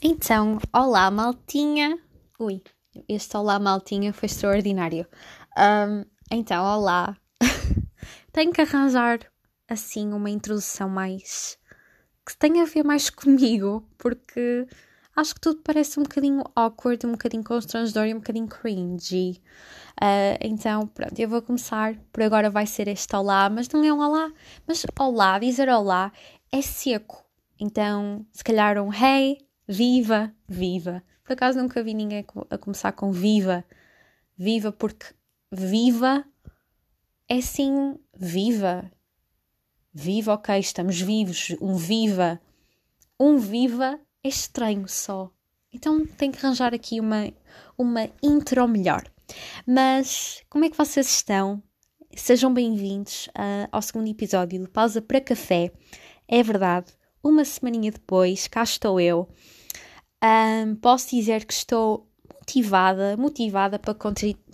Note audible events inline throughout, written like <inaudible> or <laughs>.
Então, olá maltinha. Ui, este olá maltinha foi extraordinário. Um, então, olá. <laughs> Tenho que arranjar assim uma introdução mais que tenha a ver mais comigo, porque acho que tudo parece um bocadinho awkward, um bocadinho constrangedor e um bocadinho cringy. Uh, então, pronto, eu vou começar. Por agora vai ser este olá, mas não é um olá. Mas olá, dizer olá é seco. Então, se calhar um hey, viva, viva. Por acaso nunca vi ninguém a começar com viva. Viva, porque viva é sim viva. Viva, ok, estamos vivos. Um viva. Um viva é estranho só. Então tenho que arranjar aqui uma, uma intro melhor. Mas como é que vocês estão? Sejam bem-vindos uh, ao segundo episódio do Pausa para Café. É verdade, uma semaninha depois, cá estou eu. Um, posso dizer que estou motivada, motivada para,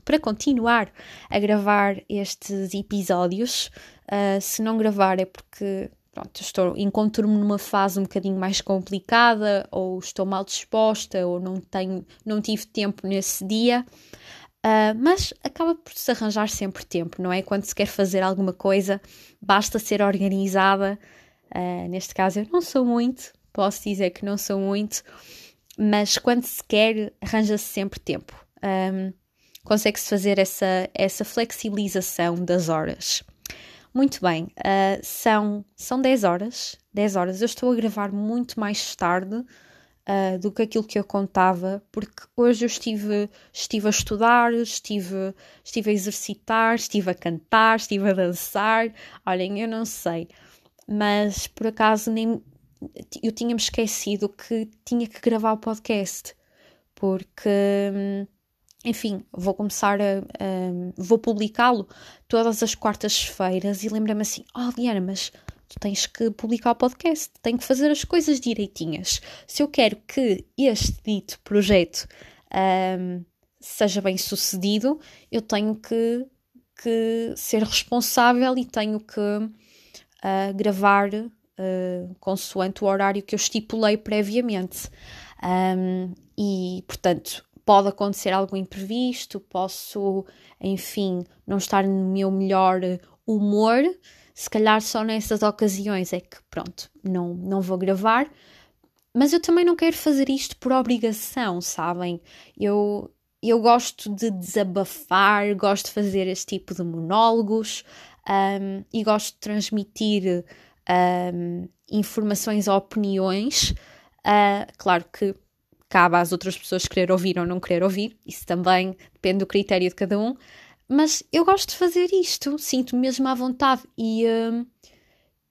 para continuar a gravar estes episódios. Uh, se não gravar é porque pronto, estou, encontro-me numa fase um bocadinho mais complicada, ou estou mal disposta, ou não tenho, não tive tempo nesse dia. Uh, mas acaba por se arranjar sempre tempo, não é? Quando se quer fazer alguma coisa, basta ser organizada. Uh, neste caso, eu não sou muito, posso dizer que não sou muito, mas quando se quer, arranja-se sempre tempo. Um, Consegue-se fazer essa, essa flexibilização das horas. Muito bem, uh, são, são 10 horas. 10 horas. Eu estou a gravar muito mais tarde uh, do que aquilo que eu contava, porque hoje eu estive, estive a estudar, estive, estive a exercitar, estive a cantar, estive a dançar. Olhem, eu não sei, mas por acaso nem eu tinha-me esquecido que tinha que gravar o podcast, porque. Hum, enfim, vou começar a. a vou publicá-lo todas as quartas-feiras e lembra-me assim: Oh, Diana, mas tu tens que publicar o podcast, tenho que fazer as coisas direitinhas. Se eu quero que este dito projeto um, seja bem sucedido, eu tenho que, que ser responsável e tenho que uh, gravar uh, consoante o horário que eu estipulei previamente. Um, e, portanto, pode acontecer algo imprevisto, posso, enfim, não estar no meu melhor humor. Se calhar só nessas ocasiões é que, pronto, não, não vou gravar. Mas eu também não quero fazer isto por obrigação, sabem? Eu, eu gosto de desabafar, gosto de fazer este tipo de monólogos um, e gosto de transmitir um, informações ou opiniões. Uh, claro que cabe às outras pessoas querer ouvir ou não querer ouvir, isso também depende do critério de cada um, mas eu gosto de fazer isto, sinto-me mesmo à vontade e, uh,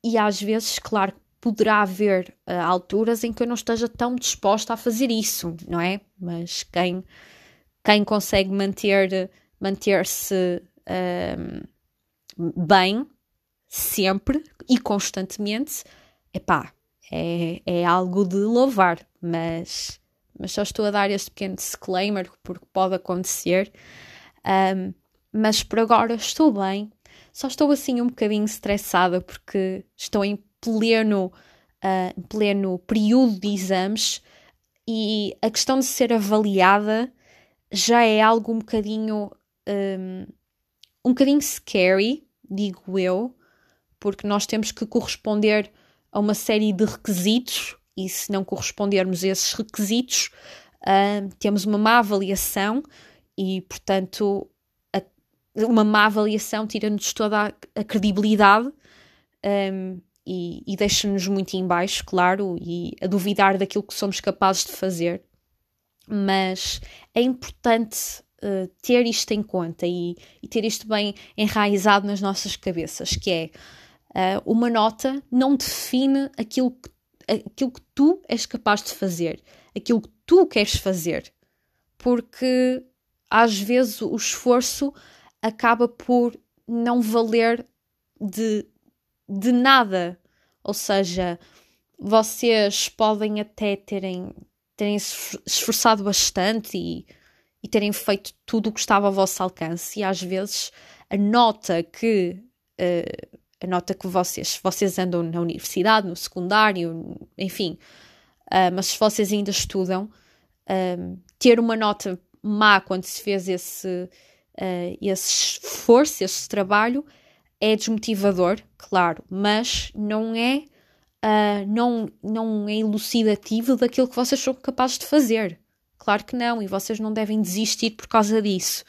e às vezes, claro, poderá haver uh, alturas em que eu não esteja tão disposta a fazer isso, não é? Mas quem, quem consegue manter, manter-se bem sempre e constantemente, epá, é, é algo de louvar, mas mas só estou a dar este pequeno disclaimer porque pode acontecer. Um, mas por agora estou bem, só estou assim um bocadinho estressada porque estou em pleno, uh, pleno período de exames e a questão de ser avaliada já é algo um bocadinho um, um bocadinho scary, digo eu, porque nós temos que corresponder a uma série de requisitos e se não correspondermos a esses requisitos, uh, temos uma má avaliação e, portanto, a, uma má avaliação tira-nos toda a, a credibilidade um, e, e deixa-nos muito em baixo, claro, e a duvidar daquilo que somos capazes de fazer. Mas é importante uh, ter isto em conta e, e, ter isto bem enraizado nas nossas cabeças, que é uh, uma nota não define aquilo que aquilo que tu és capaz de fazer, aquilo que tu queres fazer. Porque às vezes o esforço acaba por não valer de, de nada. Ou seja, vocês podem até terem, terem esforçado bastante e, e terem feito tudo o que estava ao vosso alcance, e às vezes a nota que uh, a nota que vocês, vocês andam na universidade, no secundário, enfim, uh, mas se vocês ainda estudam, uh, ter uma nota má quando se fez esse, uh, esse esforço, esse trabalho, é desmotivador, claro, mas não é, não, não é elucidativo daquilo que vocês são capazes de fazer. Claro que não, e vocês não devem desistir por causa disso.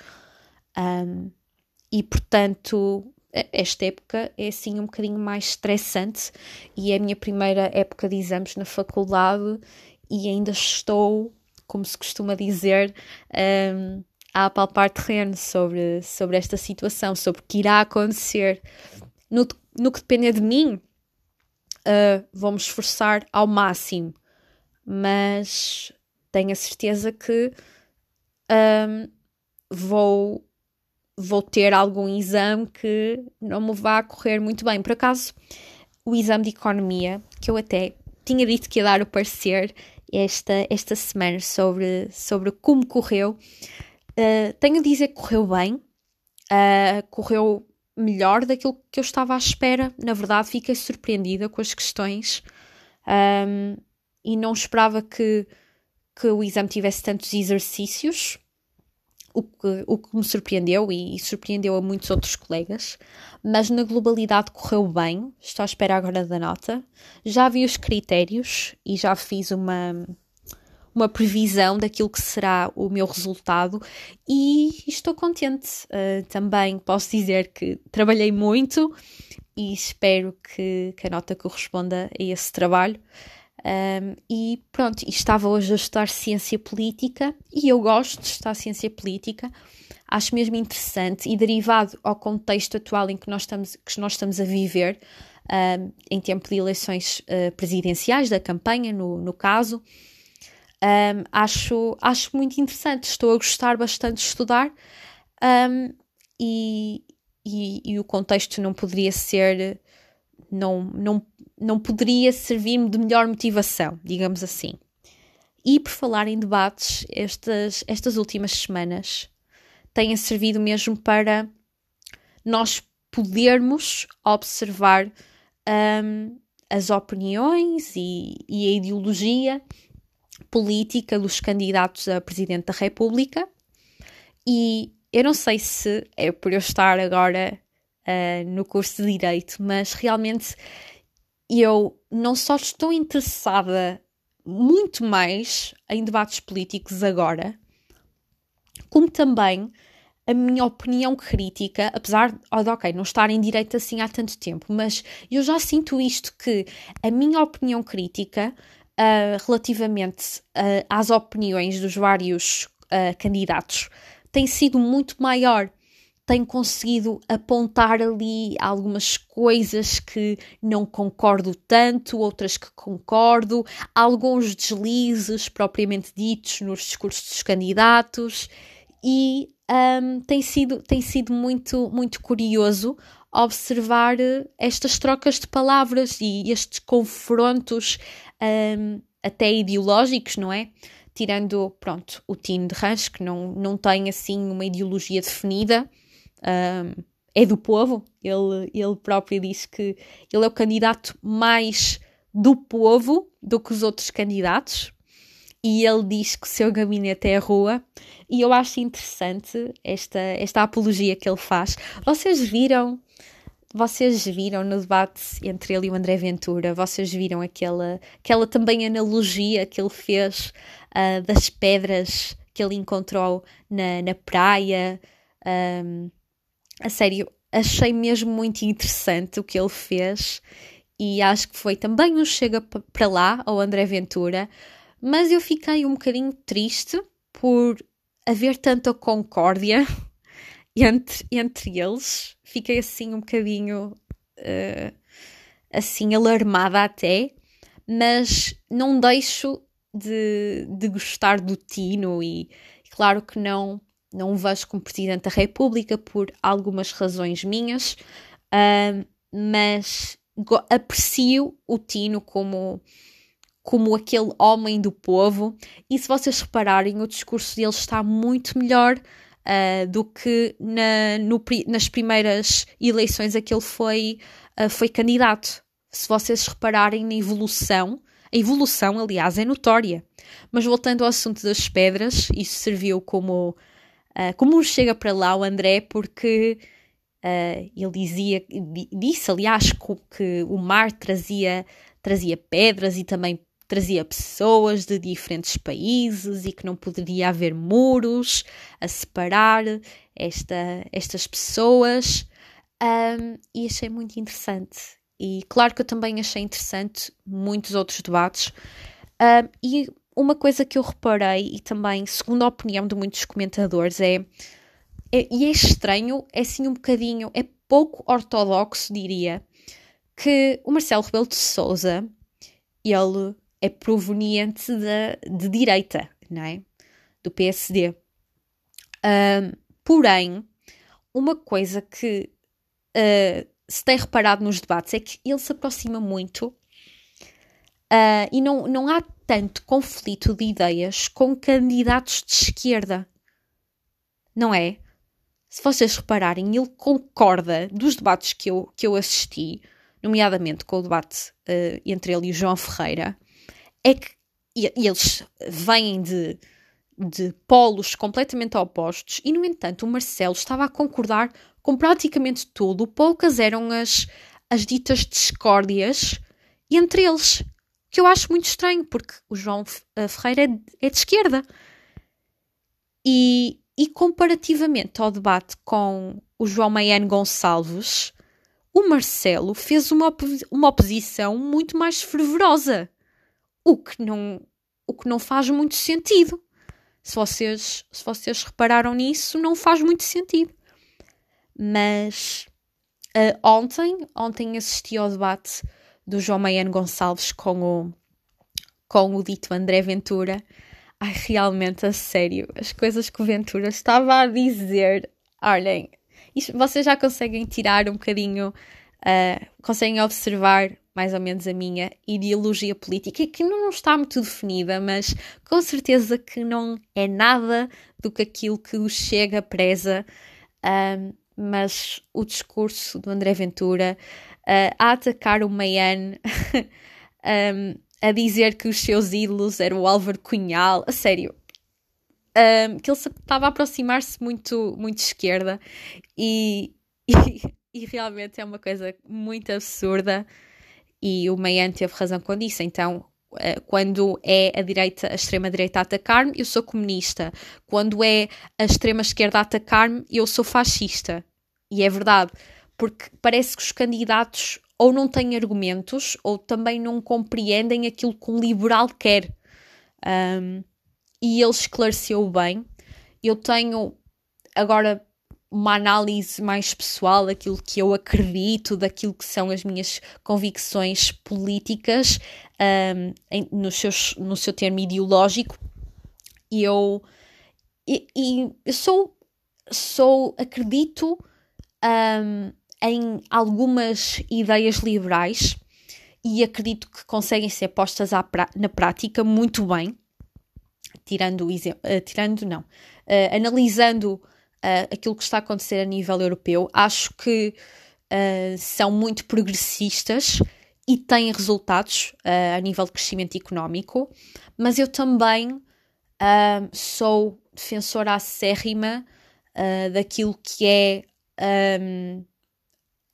Um, e portanto, esta época é assim um bocadinho mais estressante e é a minha primeira época de exames na faculdade e ainda estou, como se costuma dizer, um, a apalpar terreno sobre, sobre esta situação, sobre o que irá acontecer. No, no que depender de mim, uh, vou-me esforçar ao máximo, mas tenho a certeza que um, vou vou ter algum exame que não me vá correr muito bem. Por acaso, o exame de economia, que eu até tinha dito que ia dar o parecer esta, esta semana sobre, sobre como correu, uh, tenho a dizer que correu bem, uh, correu melhor daquilo que eu estava à espera. Na verdade, fiquei surpreendida com as questões um, e não esperava que, que o exame tivesse tantos exercícios o que, o que me surpreendeu e, e surpreendeu a muitos outros colegas, mas na globalidade correu bem. Estou à espera agora da nota. Já vi os critérios e já fiz uma, uma previsão daquilo que será o meu resultado e estou contente. Uh, também posso dizer que trabalhei muito e espero que, que a nota corresponda a esse trabalho. Um, e pronto, estava hoje a estudar ciência política e eu gosto de estudar ciência política, acho mesmo interessante e derivado ao contexto atual em que nós estamos, que nós estamos a viver, um, em tempo de eleições uh, presidenciais, da campanha, no, no caso, um, acho, acho muito interessante. Estou a gostar bastante de estudar e, e, e o contexto não poderia ser não, não, não poderia servir-me de melhor motivação, digamos assim. E por falar em debates, estas, estas últimas semanas têm servido mesmo para nós podermos observar um, as opiniões e, e, a ideologia política dos candidatos a Presidente da República. E eu não sei se é por eu estar agora uh, no curso de Direito, mas realmente eu não só estou interessada muito mais em debates políticos agora, como também a minha opinião crítica, apesar de, ok, não estar em direito assim há tanto tempo, mas eu já sinto isto que a minha opinião crítica uh, relativamente uh, às opiniões dos vários uh, candidatos tem sido muito maior tenho conseguido apontar ali algumas coisas que não concordo tanto, outras que concordo, alguns deslizes propriamente ditos nos discursos dos candidatos e um, tem, sido, tem sido muito, muito curioso observar eh, estas trocas de palavras e estes confrontos um, até ideológicos, não é? Tirando, pronto, o Tino de Ranch, que não, não tem assim uma ideologia definida, um, é do povo. Ele, ele próprio disse que ele é o candidato mais do povo do que os outros candidatos. E ele diz que o seu gabinete é a rua. E eu acho interessante esta, esta apologia que ele faz. Vocês viram vocês viram no debate entre ele e o André Ventura, vocês viram aquela, aquela também analogia que ele fez uh, das pedras que ele encontrou na, na praia, um, a sério, achei mesmo muito interessante o que ele fez e acho que foi também um chega para lá ao André Ventura, mas eu fiquei um bocadinho triste por haver tanta concórdia <laughs> entre, entre eles. Fiquei assim um bocadinho uh, assim alarmada até, mas não deixo de, de gostar do Tino e claro que não não o vejo como Presidente da República por algumas razões minhas, uh, mas aprecio o Tino como, como aquele homem do povo, e se vocês repararem, o discurso dele está muito melhor uh, do que na, no, nas primeiras eleições a que ele foi, uh, foi candidato. Se vocês repararem na evolução A evolução, aliás, é notória. Mas voltando ao assunto das pedras, isso serviu como, uh, como chega para lá o André, porque uh, ele dizia, disse, aliás, que o mar trazia, trazia pedras e também trazia pessoas de diferentes países e que não poderia haver muros a separar esta, estas pessoas. Um, e achei muito interessante. E claro que eu também achei interessante muitos outros debates. Um, e uma coisa que eu reparei, e também, segundo a opinião de muitos comentadores, é, é e é estranho, é assim um bocadinho, é pouco ortodoxo, diria, que o Marcelo Rebelo de Souza, ele é proveniente de, de direita, não é? Do PSD. Um, porém, uma coisa que uh, se tem reparado nos debates é que ele se aproxima muito uh, e não, não há tanto conflito de ideias com candidatos de esquerda. Não é? Se vocês repararem, ele concorda dos debates que eu, que eu assisti, nomeadamente com o debate uh, entre ele e o João Ferreira, é que e, e eles vêm de, de polos completamente opostos e, no entanto, o Marcelo estava a concordar com praticamente tudo. Poucas eram as, as ditas discórdias entre eles, que eu acho muito estranho, porque o João eh, Ferreira é, é de esquerda. E, e comparativamente ao debate com o João Maiano Gonçalves, o Marcelo fez uma, op uma oposição muito mais fervorosa, o que não, o que não faz muito sentido. Se vocês, se vocês repararam nisso, não faz muito sentido. Mas uh, ontem, ontem assisti ao debate do João Maiano Gonçalves com o, com o dito André Ventura. Ai, realmente, a sério, as coisas que o Ventura estava a dizer, olhem, isto, vocês já conseguem tirar um bocadinho, uh, conseguem observar mais ou menos a minha ideologia política, que não está muito definida, mas com certeza que não é nada do que aquilo que o Chega preza. Um, mas o discurso do André Ventura uh, a atacar o Maian, <laughs> um, a dizer que os seus ídolos eram o Álvaro Cunhal, a sério, um, que ele estava a aproximar-se muito, muito esquerda e, <laughs> e, e, realmente é uma coisa muito absurda e o Maian teve razão quando disse, então eh, quando é a direita, a extrema-direita a atacar-me, eu sou comunista. Quando é a extrema-esquerda a atacar-me, eu sou fascista. E é verdade, porque parece que os candidatos ou não têm argumentos ou também não compreendem aquilo que um liberal quer. Um, e ele esclareceu bem. Eu tenho agora uma análise mais pessoal daquilo que eu acredito, daquilo que são as minhas convicções políticas um, em, no, seus, no seu termo ideológico. E eu, e, e eu sou, sou, acredito um, em algumas ideias liberais e acredito que conseguem ser postas na prática muito bem, tirando, uh, tirando não, uh, analisando uh, aquilo que está a acontecer a nível europeu. Acho que são muito progressistas e têm resultados a nível de crescimento económico, mas eu também sou defensora acérrima daquilo que é um,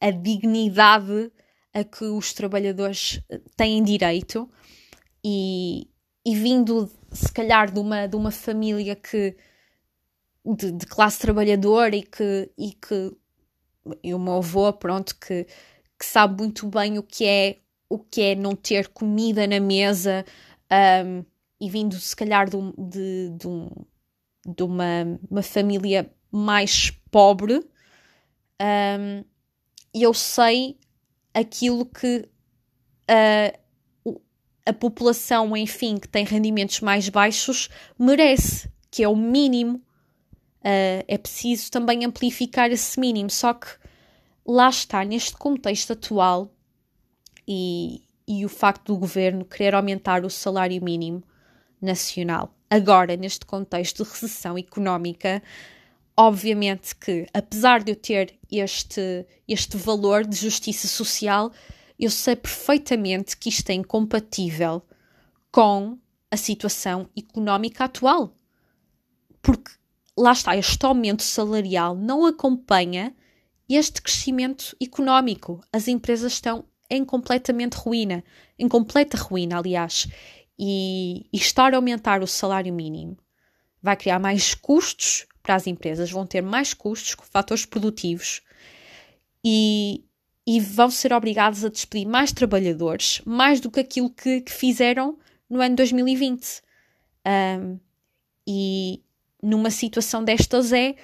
a dignidade a que os trabalhadores têm direito. E, e vindo se calhar de uma, de uma família que de, de, classe trabalhadora e que, e que e o meu avô, pronto, que, que sabe muito bem o que é o que é não ter comida na mesa um, e vindo se calhar de, de, de, um, de uma, uma família mais pobre um, eu sei aquilo que uh, a população, enfim, que tem rendimentos mais baixos merece, que é o mínimo Uh, é preciso também amplificar esse mínimo. Só que lá está, neste contexto atual e, e o facto do governo querer aumentar o salário mínimo nacional, agora neste contexto de recessão económica, obviamente que, apesar de eu ter este, este valor de justiça social, eu sei perfeitamente que isto é incompatível com a situação económica atual. Porque lá está, este aumento salarial não acompanha este crescimento económico. As empresas estão em completamente ruína, em completa ruína, aliás. E, e estar a aumentar o salário mínimo vai criar mais custos para as empresas, vão ter mais custos com fatores produtivos e, e vão ser obrigados a despedir mais trabalhadores, mais do que aquilo que, que fizeram no ano 2020. Um, e numa situação destas é,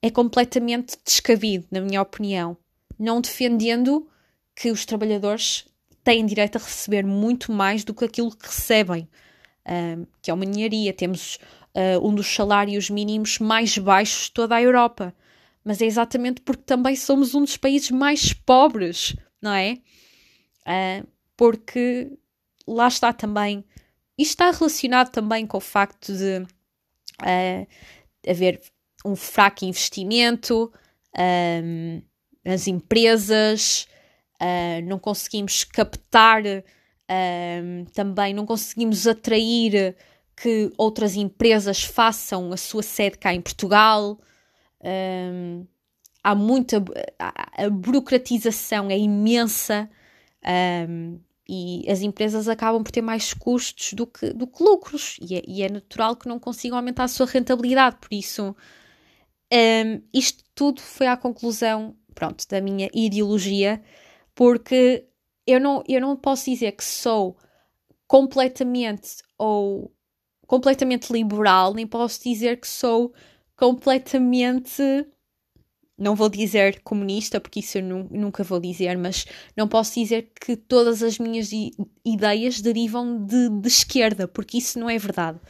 é completamente descabido, na minha opinião. Não defendendo que os trabalhadores têm direito a receber muito mais do que aquilo que recebem, um, que é uma ninharia. Temos uh, um dos salários mínimos mais baixos de toda a Europa. Mas é exatamente porque também somos um dos países mais pobres, não é? Uh, porque lá está também. Isto está relacionado também com o facto de uh, haver um fraco investimento um, nas empresas, uh, não conseguimos captar, também não conseguimos atrair que outras empresas façam a sua sede cá em Portugal. Um, há muita. A, a, burocratização é imensa um, e as empresas acabam por ter mais custos do que, do que lucros. E é, e é natural que não consigam aumentar a sua rentabilidade. Por isso, um, isto tudo foi à conclusão pronto, da minha ideologia, porque eu não, eu não posso dizer que sou completamente ou completamente liberal, nem posso dizer que sou completamente. Não vou dizer comunista, porque isso eu nunca vou dizer, mas não posso dizer que todas as minhas ideias derivam de, de esquerda, porque isso não é verdade.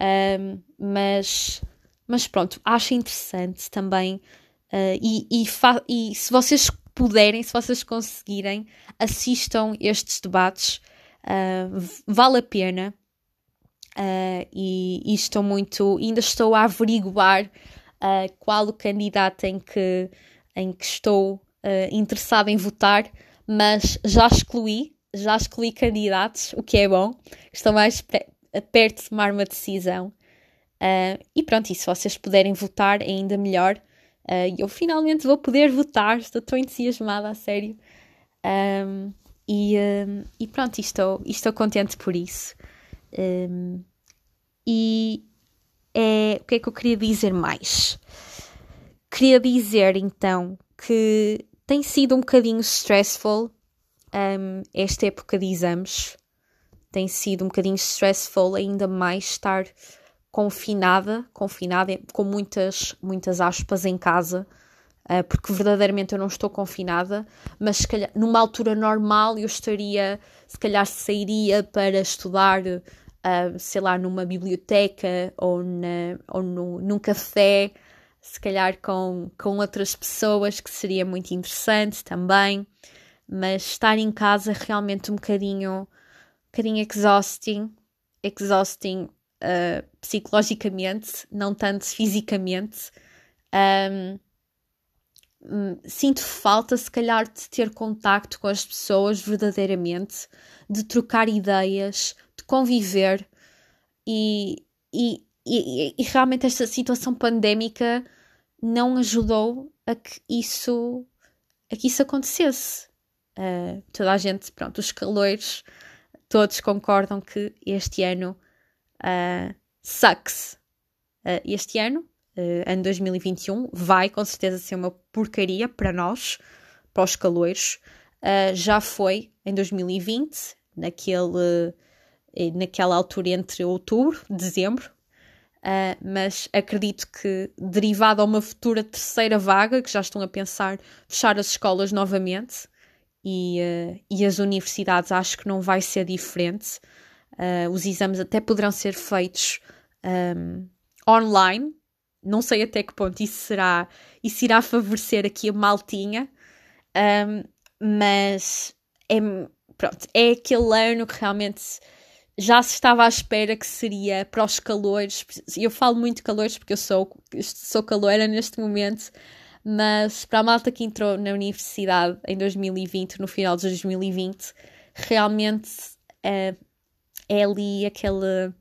Um, mas, mas pronto, acho interessante também. Uh, e, e, e se vocês puderem, se vocês conseguirem, assistam estes debates. Uh, vale a pena. Uh, e, e, estou muito, ainda estou a averiguar uh, qual o candidato em que, em que estou uh, interessada em votar, mas já excluí, já excluí candidatos, o que é bom, estou mais perto de tomar uma decisão. e pronto, e se vocês puderem votar, é ainda melhor. eu finalmente vou poder votar, estou tão entusiasmada, a sério. Um, e, um, e pronto, estou, estou contente por isso. Um, e é, o que é que eu queria dizer mais? Queria dizer então que tem sido um bocadinho stressful um, esta época de exames. Tem sido um bocadinho stressful ainda mais estar confinada, confinada com muitas, muitas aspas em casa, uh, porque verdadeiramente eu não estou confinada, mas se calhar numa altura normal eu estaria, se calhar sairia para estudar uh, sei lá, numa biblioteca ou, na, ou no, num café, se calhar com, com outras pessoas, que seria muito interessante também. Mas estar em casa realmente um bocadinho, um bocadinho exhausting, exhausting uh, psicologicamente, não tanto fisicamente. Um, sinto falta, se calhar, de ter contacto com as pessoas verdadeiramente, de trocar ideias, conviver e, e, e, e realmente esta situação pandémica não ajudou a que isso, a que isso acontecesse. Uh, toda a gente, pronto, os calores, todos concordam que este ano uh, sucks. Uh, este ano, ano 2021, vai com certeza ser uma porcaria para nós, para os caloiros. Uh, já foi em 2020, naquele eh, naquela altura entre outubro dezembro, uh, mas acredito que, derivado a uma futura terceira vaga, que já estão a pensar fechar as escolas novamente e, uh, e as universidades, acho que não vai ser diferente. Uh, os exames até poderão ser feitos um, online, não sei até que ponto isso será, isso irá favorecer aqui a maltinha, um, mas é, pronto, é aquele ano que realmente já se estava à espera que seria para os calores. Eu falo muito calores porque eu sou, sou caloeira neste momento, mas para a malta que entrou na universidade em 2020, no final de 2020, realmente uh, é ali aquele.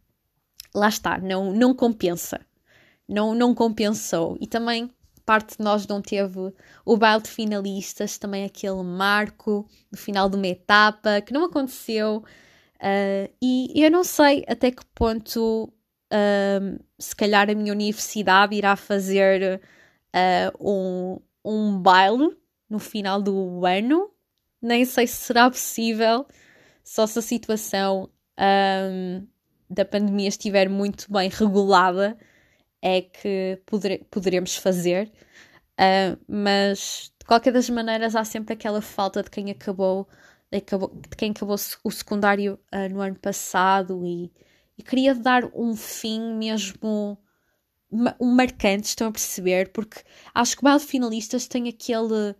Lá está, não, não compensa. Não, não compensou. E também parte de nós não teve o baile de finalistas, também aquele marco no final de uma etapa que não aconteceu. Uh, e eu não sei até que ponto, uh, se calhar, a minha universidade irá fazer uh, um, um baile no final do ano. Nem sei se será possível, só se a situação um, da pandemia estiver muito bem regulada, é que poder, poderemos fazer. Uh, mas de qualquer das maneiras há sempre aquela falta de quem acabou, acabou de quem acabou o secundário uh, no ano passado e, e, queria dar um fim mesmo um marcante, estão a perceber? Porque acho que o baile finalistas tem aquele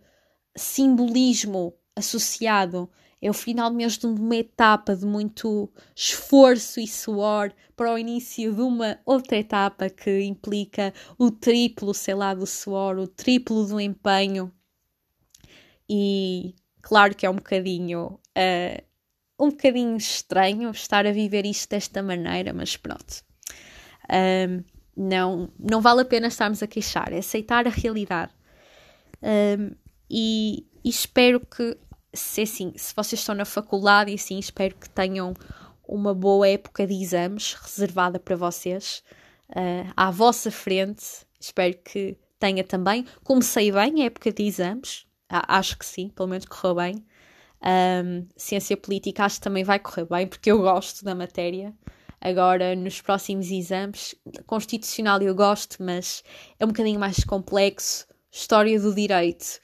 simbolismo associado. É o final mesmo de uma etapa de muito esforço e suor para o início de uma outra etapa que implica o triplo, sei lá, do suor, o triplo do empenho. E claro que é um bocadinho. Uh, um bocadinho estranho estar a viver isto desta maneira, mas pronto. Um, não, não vale a pena estarmos a queixar, é aceitar a realidade. Um, e, e, espero que, se assim, se vocês estão na faculdade e assim, espero que tenham uma boa época de exames reservada para vocês, uh, à vossa frente. Espero que tenha também. Comecei bem a época de exames, acho que sim, pelo menos correu bem. Um, ciência política acho que também vai correr bem, porque eu gosto da matéria. Agora, nos próximos exames, constitucional eu gosto, mas é um bocadinho mais complexo. História do direito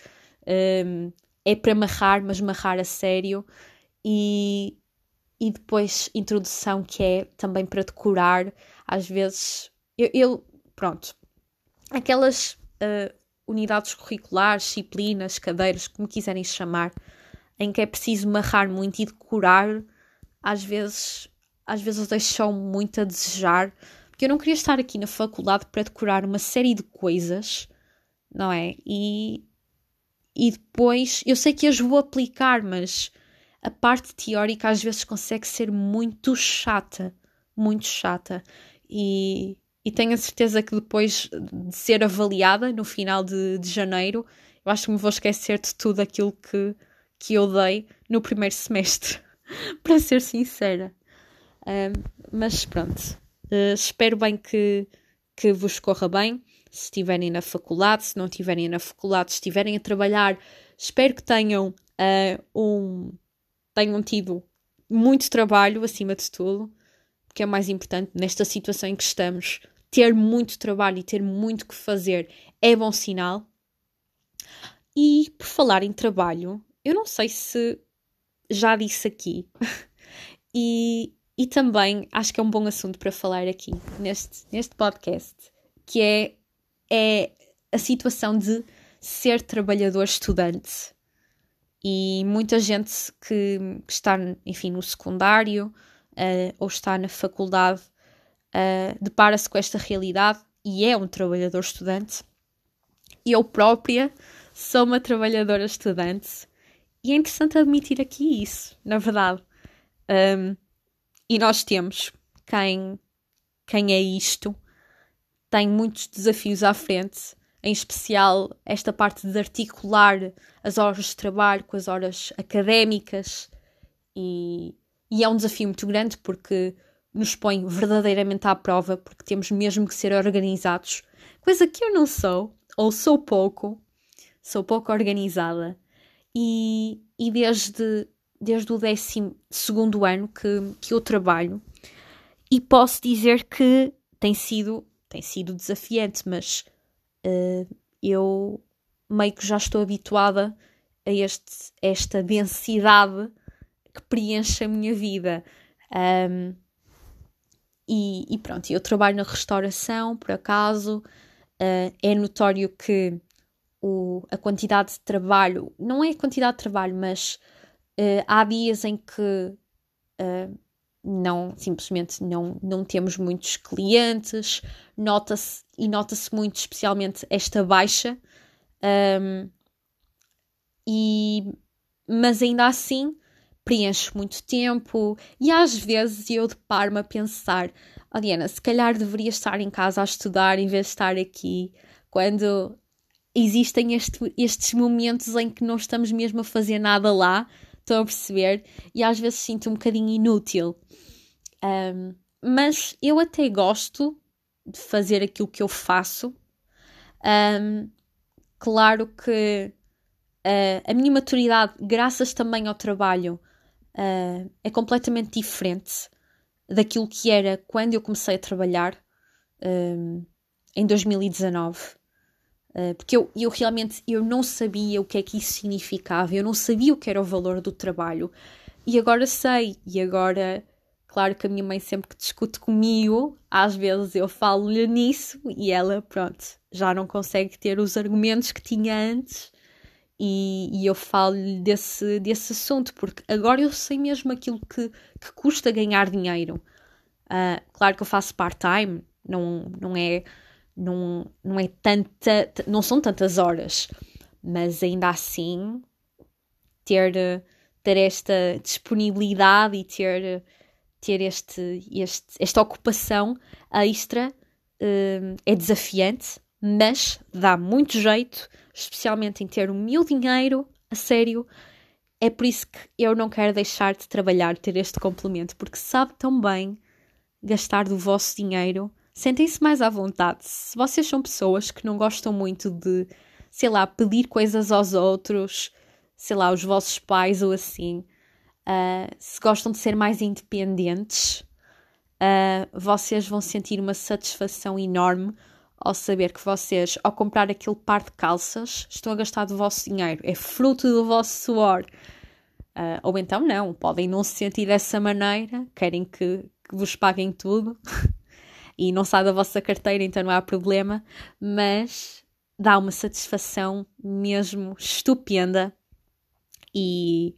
um, é para amarrar, mas amarrar a sério. E, e depois introdução, que é também para decorar. Às vezes, eu, eu pronto, aquelas uh, unidades curriculares, disciplinas, cadeiras, como quiserem chamar, em que é preciso amarrar muito e decorar, às vezes, às vezes deixam muito a desejar, porque eu não queria estar aqui na faculdade para decorar uma série de coisas, não é? E, e depois, eu sei que as vou aplicar, mas a parte teórica às vezes consegue ser muito chata, muito chata. E, e tenho a certeza que depois de ser avaliada no final de, de janeiro, eu acho que me vou esquecer de tudo aquilo que, que eu dei no primeiro semestre, <laughs> para ser sincera. Um, mas pronto, uh, espero bem que, que vos corra bem. Se estiverem na faculdade, se não estiverem na faculdade, se estiverem a trabalhar, espero que tenham uh, um, tenham tido muito trabalho acima de tudo, que é mais importante nesta situação em que estamos. Ter muito trabalho e ter muito que fazer é bom sinal. E por falar em trabalho, eu não sei se já disse aqui, <laughs> e, e também acho que é um bom assunto para falar aqui neste, neste podcast, que é, é a situação de ser trabalhador estudante e muita gente que, que está, enfim, no secundário uh, ou está na faculdade uh, depara-se com esta realidade e é um trabalhador estudante. Eu própria sou uma trabalhadora estudante e é interessante admitir aqui isso, na verdade. Um, e nós temos quem, quem é isto, tem muitos desafios à frente em especial esta parte de articular as horas de trabalho com as horas académicas e, e é um desafio muito grande porque nos põe verdadeiramente à prova porque temos mesmo que ser organizados, coisa que eu não sou, ou sou pouco, sou pouco organizada. E, e desde, desde o décimo segundo ano que, que eu trabalho e posso dizer que tem sido, tem sido desafiante, mas uh, eu meio que já estou habituada a este, esta densidade que preenche a minha vida. Um, e, e, pronto, eu trabalho na restauração, por acaso, uh, é notório que o, a quantidade de trabalho, não é a quantidade de trabalho, mas uh, há dias em que uh, não, simplesmente não, não temos muitos clientes, nota-se e nota-se muito especialmente esta baixa, um, e, mas ainda assim preenche muito tempo e às vezes eu deparo-me a pensar: Diana, se calhar deveria estar em casa a estudar em vez de estar aqui, quando existem este, estes momentos em que não estamos mesmo a fazer nada lá, estão a perceber? E às vezes sinto um bocadinho inútil. Um, mas eu até gosto de fazer aquilo que eu faço. Um, claro que uh, a minha maturidade, graças também ao trabalho, uh, é completamente diferente daquilo que era quando eu comecei a trabalhar um, em 2019. Uh, porque eu, eu realmente eu não sabia o que é que isso significava, eu não sabia o que era o valor do trabalho. E agora sei, e agora Claro que a minha mãe sempre que discute comigo, às vezes eu falo-lhe nisso e ela, pronto, já não consegue ter os argumentos que tinha antes e, e eu falo-lhe desse, desse assunto, porque agora eu sei mesmo aquilo que, que custa ganhar dinheiro. Uh, claro que eu faço part-time, não, não é não, não é tanta, não são tantas horas, mas ainda assim ter, ter esta disponibilidade e ter ter este, este, esta ocupação extra uh, é desafiante, mas dá muito jeito, especialmente em ter o meu dinheiro a sério. É por isso que eu não quero deixar de trabalhar, ter este complemento, porque sabe tão bem gastar do vosso dinheiro. Sentem-se mais à vontade. Se vocês são pessoas que não gostam muito de, sei lá, pedir coisas aos outros, sei lá, os vossos pais ou assim, Uh, se gostam de ser mais independentes, uh, vocês vão sentir uma satisfação enorme ao saber que vocês, ao comprar aquele par de calças, estão a gastar do vosso dinheiro, é fruto do vosso suor. Uh, ou então não, podem não se sentir dessa maneira, querem que, que vos paguem tudo. <laughs> E não sai da vossa carteira, então não há problema, mas dá uma satisfação mesmo estupenda. E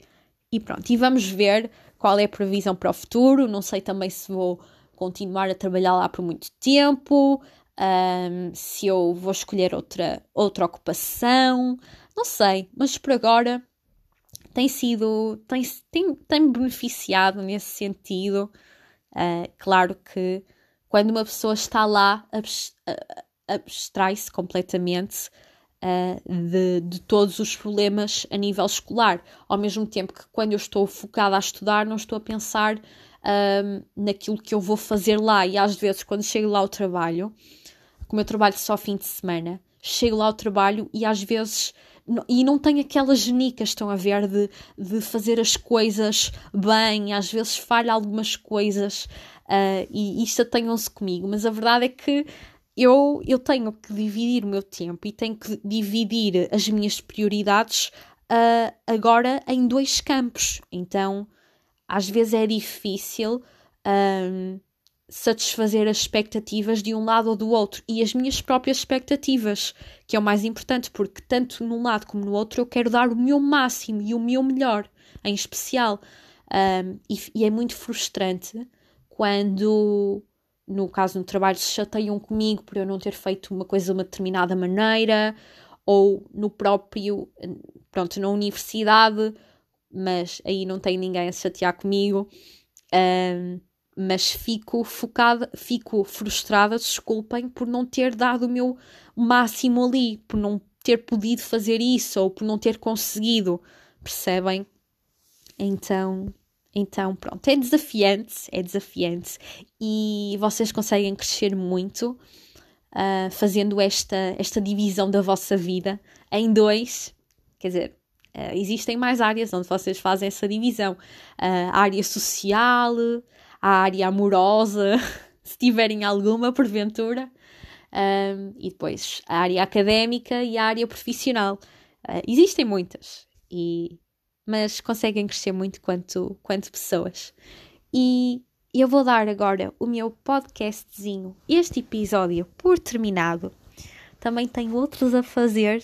e pronto, e vamos ver qual é a previsão para o futuro. Não sei também se vou continuar a trabalhar lá por muito tempo, um, se eu vou escolher outra, outra ocupação, não sei, mas por agora tem sido, tem, tem, tem beneficiado nesse sentido. Uh, claro que quando uma pessoa está lá, abstrai-se completamente uh, de, de, todos os problemas a nível escolar, ao mesmo tempo que quando eu estou focada a estudar, não estou a pensar uh, naquilo que eu vou fazer lá. E às vezes, quando chego lá ao trabalho, como eu trabalho só fim de semana, chego lá ao trabalho e às vezes e não tenho aquelas genicas, estão a ver, de, de fazer as coisas bem, às vezes falha algumas coisas uh, e isto atenham-se comigo, mas a verdade é que eu, eu tenho que dividir o meu tempo e tenho que dividir as minhas prioridades uh, agora em dois campos. Então, às vezes é difícil um, satisfazer as expectativas de um lado ou do outro e as minhas próprias expectativas, que é o mais importante, porque tanto num lado como no outro eu quero dar o meu máximo e o meu melhor, em especial. Um, e, e é muito frustrante quando no caso no trabalho, se chateiam comigo por eu não ter feito uma coisa de uma determinada maneira, ou no próprio, pronto, na universidade, mas aí não tem ninguém a chatear comigo. Um, mas fico focada, fico frustrada, desculpem, por não ter dado o meu máximo ali, por não ter podido fazer isso ou por não ter conseguido, percebem? Então, então, pronto, é desafiante, é desafiante. E vocês conseguem crescer muito uh, fazendo esta, esta divisão da vossa vida em dois, quer dizer, uh, existem mais áreas onde vocês fazem essa divisão: uh, área social, a área amorosa, <laughs> se tiverem alguma, porventura, e depois a área académica e a área profissional. existem muitas e mas conseguem crescer muito quanto, quanto pessoas. E eu vou dar agora o meu podcastzinho, este episódio, por terminado. Também tenho outros a fazer,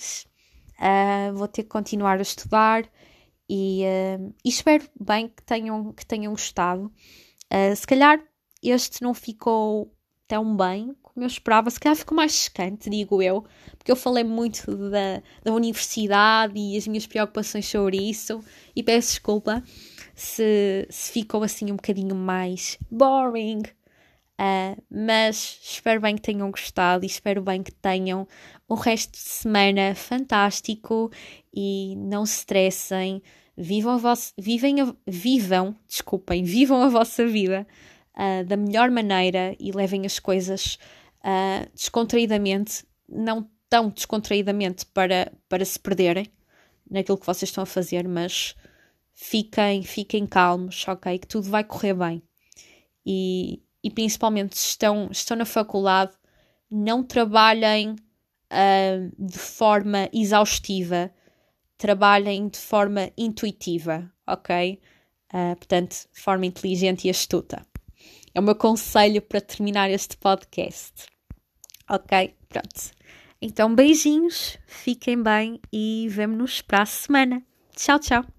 uh, vou ter que continuar a estudar e, uh, e, espero bem que tenham, que tenham gostado. Uh, se calhar este não ficou tão bem como eu esperava. Se calhar ficou mais secante, digo eu, porque eu falei muito da, da universidade e as minhas preocupações sobre isso. E peço desculpa se, se ficou assim um bocadinho mais boring. Uh, mas espero bem que tenham gostado e espero bem que tenham o resto de semana fantástico e não se estressem, vivam a vossa, vivem vivam, desculpem, vivam a vossa vida uh, da melhor maneira e levem as coisas uh, descontraídamente, não tão descontraídamente para, para se perderem naquilo que vocês estão a fazer, mas fiquem, fiquem calmos, ok? Que tudo vai correr bem. E, e principalmente se estão, estão na faculdade, não trabalhem uh, de forma exaustiva, trabalhem de forma intuitiva, ok? Uh, portanto, de forma inteligente e astuta. É o meu conselho para terminar este podcast. Ok? Pronto. Então, beijinhos, fiquem bem e vemo-nos para a semana. Tchau, tchau.